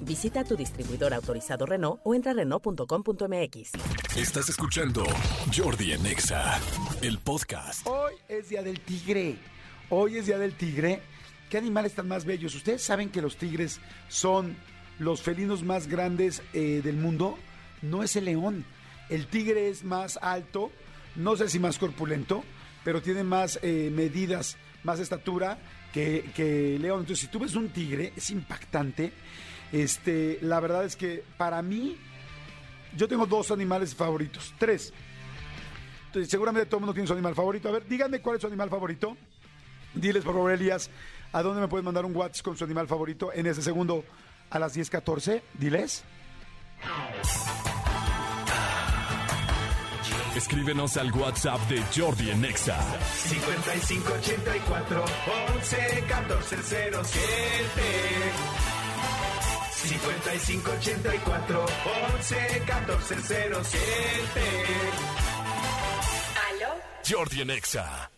Visita tu distribuidor autorizado Renault o entra a Renault.com.mx. Estás escuchando Jordi en Exa, el podcast. Hoy es Día del Tigre. Hoy es Día del Tigre. ¿Qué animales están más bellos? ¿Ustedes saben que los tigres son los felinos más grandes eh, del mundo? No es el león. El tigre es más alto, no sé si más corpulento, pero tiene más eh, medidas, más estatura que, que el león. Entonces, si tú ves un tigre, es impactante. Este, la verdad es que para mí, yo tengo dos animales favoritos, tres. Entonces, seguramente todo el mundo tiene su animal favorito. A ver, díganme cuál es su animal favorito. Diles, por favor, Elías, a dónde me pueden mandar un WhatsApp con su animal favorito en ese segundo a las 10:14. Diles. Escríbenos al WhatsApp de Jordi en Exa. 5584 11 14 07 5584 11 14 07 ¿Aló? Jordi en Exa.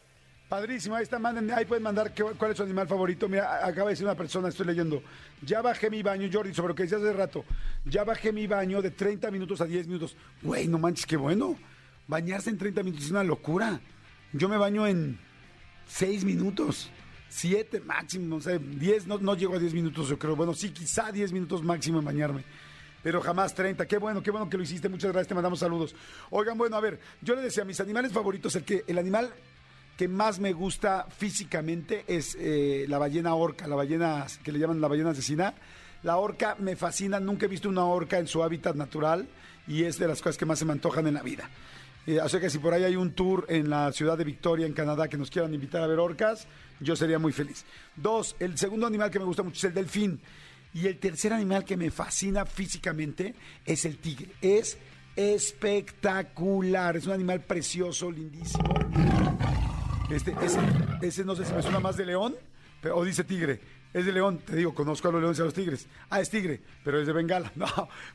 Padrísimo, ahí está, manden, ahí pueden mandar qué- cuál es su animal favorito. Mira, acaba de decir una persona, estoy leyendo. Ya bajé mi baño, Jordi, sobre lo que decías hace rato. Ya bajé mi baño de 30 minutos a 10 minutos. Güey, no manches, qué bueno. Bañarse en 30 minutos es una locura. Yo me baño en 6 minutos. 7 máximo, no sé, 10, no, no llego a 10 minutos, yo creo. Bueno, sí, quizá 10 minutos máximo en bañarme. Pero jamás 30. Qué bueno, qué bueno que lo hiciste. Muchas gracias, te mandamos saludos. Oigan, bueno, a ver, yo le decía, mis animales favoritos, el que el animal que más me gusta físicamente es eh, la ballena orca, la ballena que le llaman la ballena asesina. La orca me fascina, nunca he visto una orca en su hábitat natural y es de las cosas que más se me antojan en la vida. Eh, o sea que si por ahí hay un tour en la ciudad de Victoria, en Canadá, que nos quieran invitar a ver orcas, yo sería muy feliz. Dos, el segundo animal que me gusta mucho es el delfín. Y el tercer animal que me fascina físicamente es el tigre. Es espectacular, es un animal precioso, lindísimo. Este, ese, ese no sé si me suena más de león, o dice tigre. Es de león, te digo, conozco a los leones y a los tigres. Ah, es tigre, pero es de Bengala. No,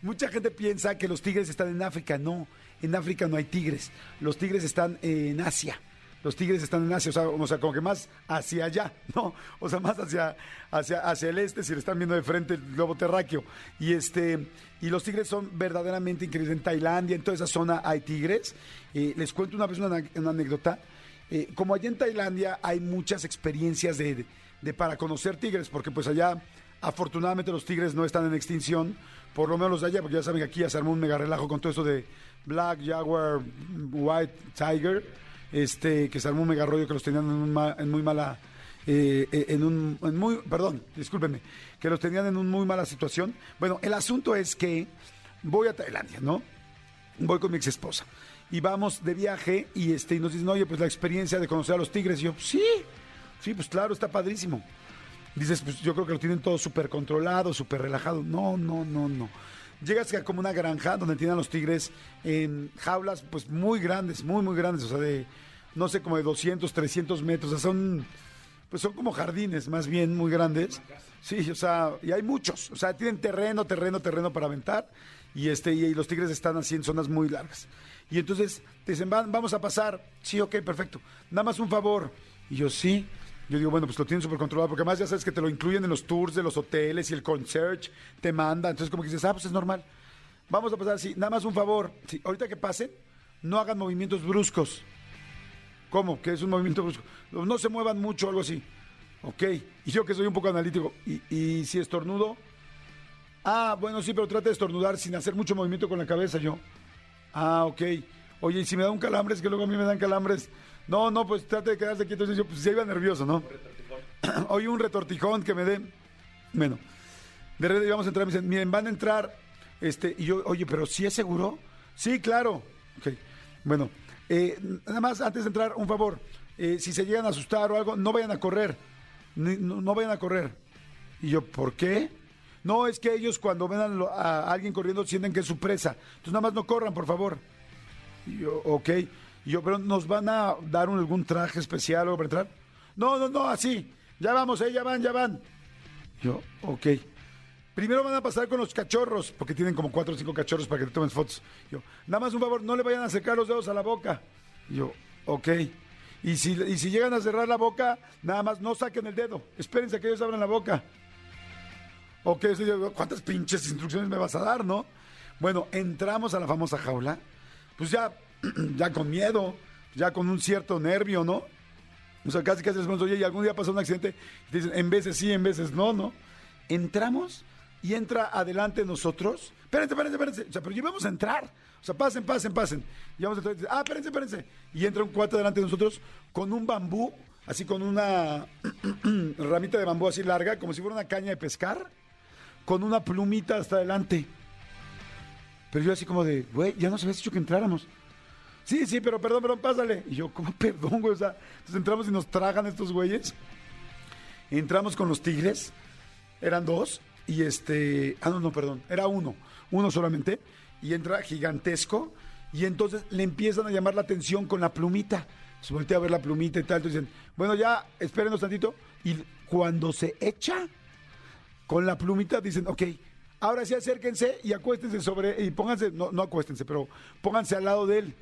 mucha gente piensa que los tigres están en África. No, en África no hay tigres. Los tigres están en Asia. Los tigres están en Asia, o sea, o sea, como que más hacia allá, ¿no? O sea, más hacia, hacia, hacia el este, si le están viendo de frente el globo terráqueo. Y este, y los tigres son verdaderamente increíbles. En Tailandia, en toda esa zona hay tigres. Eh, les cuento una vez una, anécdota. Eh, como allá en Tailandia hay muchas experiencias de- de para conocer tigres, porque pues allá afortunadamente los tigres no están en extinción, por lo menos los de allá, porque ya saben que aquí ya se armó un mega relajo con todo eso de Black Jaguar, White Tiger, este, que se armó un mega rollo que los tenían en, un en muy mala, eh, eh, en un, muy, perdón, discúlpenme, que los tenían en un muy mala situación. Bueno, el asunto es que voy a Tailandia, ¿no? voy con mi ex esposa y vamos de viaje y este y nos dicen, oye, pues la experiencia de conocer a los tigres. Y yo, sí, sí, pues claro, está padrísimo. Dices, pues yo creo que lo tienen todo súper controlado, súper relajado. No, no, no, no. Llegas a como una granja donde tienen los tigres en jaulas, pues muy grandes, muy, muy grandes, o sea, de, no sé, como de 200, 300 metros, o sea, son, pues son como jardines más bien muy grandes. Sí, o sea, y hay muchos, o sea, tienen terreno, terreno, terreno para aventar y este y, los tigres están así en zonas muy largas. Y entonces te dicen, "Van- vamos a pasar. Sí, ok, perfecto. Nada más un favor. Y yo, sí. Yo digo, bueno, pues lo tienen súper controlado, porque además ya sabes que te lo incluyen en los tours de los hoteles y el concierge te manda. Entonces, como que dices, ah, pues es normal. Vamos a pasar, sí, nada más un favor. Sí, ahorita que pasen, no hagan movimientos bruscos. ¿Cómo? ¿Qué es un movimiento brusco? No se muevan mucho, algo así. Ok. Y yo que soy un poco analítico. ¿Y, y si estornudo? Ah, bueno, sí, pero trate de estornudar sin hacer mucho movimiento con la cabeza yo. Ah, ok. Oye, y si me da un calambre, es que luego a mí me dan calambres. No, no, pues trate de quedarse quieto. Entonces yo pues ya iba nervioso, ¿no? Oye, un retortijón que me dé. Bueno, de repente íbamos a entrar, me dicen, miren, van a entrar. Este, y yo, oye, pero ¿sí es seguro? Sí, claro. Ok. Bueno, eh, nada más antes de entrar, un favor. Eh, si se llegan a asustar o algo, no vayan a correr. No, no vayan a correr. Y yo, ¿por qué? No, es que ellos cuando ven a alguien corriendo sienten que es su presa. Entonces nada más no corran, por favor. Yo, ok. Yo, pero ¿nos van a dar un- algún traje especial o para entrar? No, no, no, así. Ya vamos, eh, ya van, ya van. Yo, ok. Primero van a pasar con los cachorros, porque tienen como cuatro o cinco cachorros para que te tomen fotos. Yo, nada más un favor, no le vayan a acercar los dedos a la boca. Yo, ok. Y si, y si llegan a cerrar la boca, nada más no saquen el dedo. Espérense a que ellos abran la boca. Ok, ¿cuántas pinches instrucciones me vas a dar, no? Bueno, entramos a la famosa jaula, pues ya, ya con miedo, ya con un cierto nervio, ¿no? O sea, casi casi les pregunto, oye, ¿y algún día pasó un accidente? Y dicen, en veces sí, en veces no, ¿no? Entramos y entra adelante nosotros. Espérense, espérense, espérense. O sea, pero ya vamos a entrar. O sea, pasen, pasen, pasen. Y vamos a entrar. y dice, Ah, espérense, espérense. Y entra un cuate delante de nosotros con un bambú, así con una ramita de bambú así larga, como si fuera una caña de pescar, con una plumita hasta adelante. Pero yo así como de, güey, ya nos habías dicho que entráramos. Sí, sí, pero perdón, perdón, pásale. Y yo, ¿cómo perdón, güey? O sea, entonces entramos y nos tragan estos güeyes. Entramos con los tigres. Eran dos. Y este. Ah, no, no, perdón. Era uno. Uno solamente. Y entra gigantesco. Y entonces le empiezan a llamar la atención con la plumita. Se voltea a ver la plumita y tal. Entonces dicen, bueno, ya, espérenos tantito. Y cuando se echa con la plumita, dicen, ok, ahora sí acérquense y acuéstense sobre. Y pónganse, no, no acuéstense, pero pónganse al lado de él.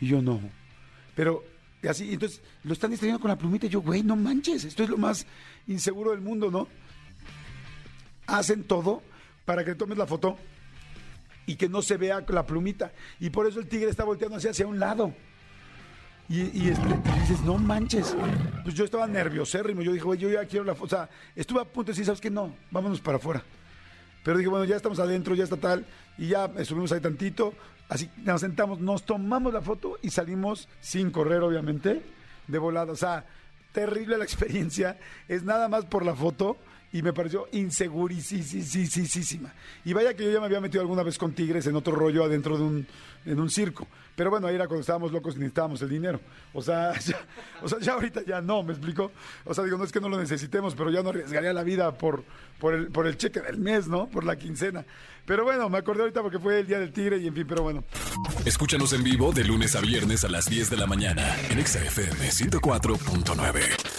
Y yo no. Pero y así, entonces lo están distrayendo con la plumita. Y yo, güey, no manches, esto es lo más inseguro del mundo, ¿no? Hacen todo para que tomes la foto y que no se vea la plumita. Y por eso el tigre está volteando hacia, hacia un lado. Y, este, y dices, no manches. Pues yo estaba nerviosérrimo. Yo dije, güey, yo ya quiero la foto. O sea, estuve a punto de decir, ¿sabes qué? No, vámonos para afuera. Pero dije, bueno, ya estamos adentro, ya está tal. Y ya eh, subimos ahí tantito. Así nos sentamos, nos tomamos la foto y salimos sin correr, obviamente, de volada. O sea, terrible la experiencia. Es nada más por la foto y me pareció insegurísima. Y vaya que yo ya me había metido alguna vez con tigres en otro rollo adentro de un, en un circo. Pero bueno, ahí era cuando estábamos locos y necesitábamos el dinero. O sea, ya, o sea, ya ahorita ya no, ¿me explico? O sea, digo, no es que no lo necesitemos, pero ya no arriesgaría la vida por, por, el, por el cheque del mes, ¿no? Por la quincena. Pero bueno, me acordé ahorita porque fue el Día del Tigre y en fin, pero bueno. Escúchanos en vivo de lunes a viernes a las 10 de la mañana en Exa FM 104.9.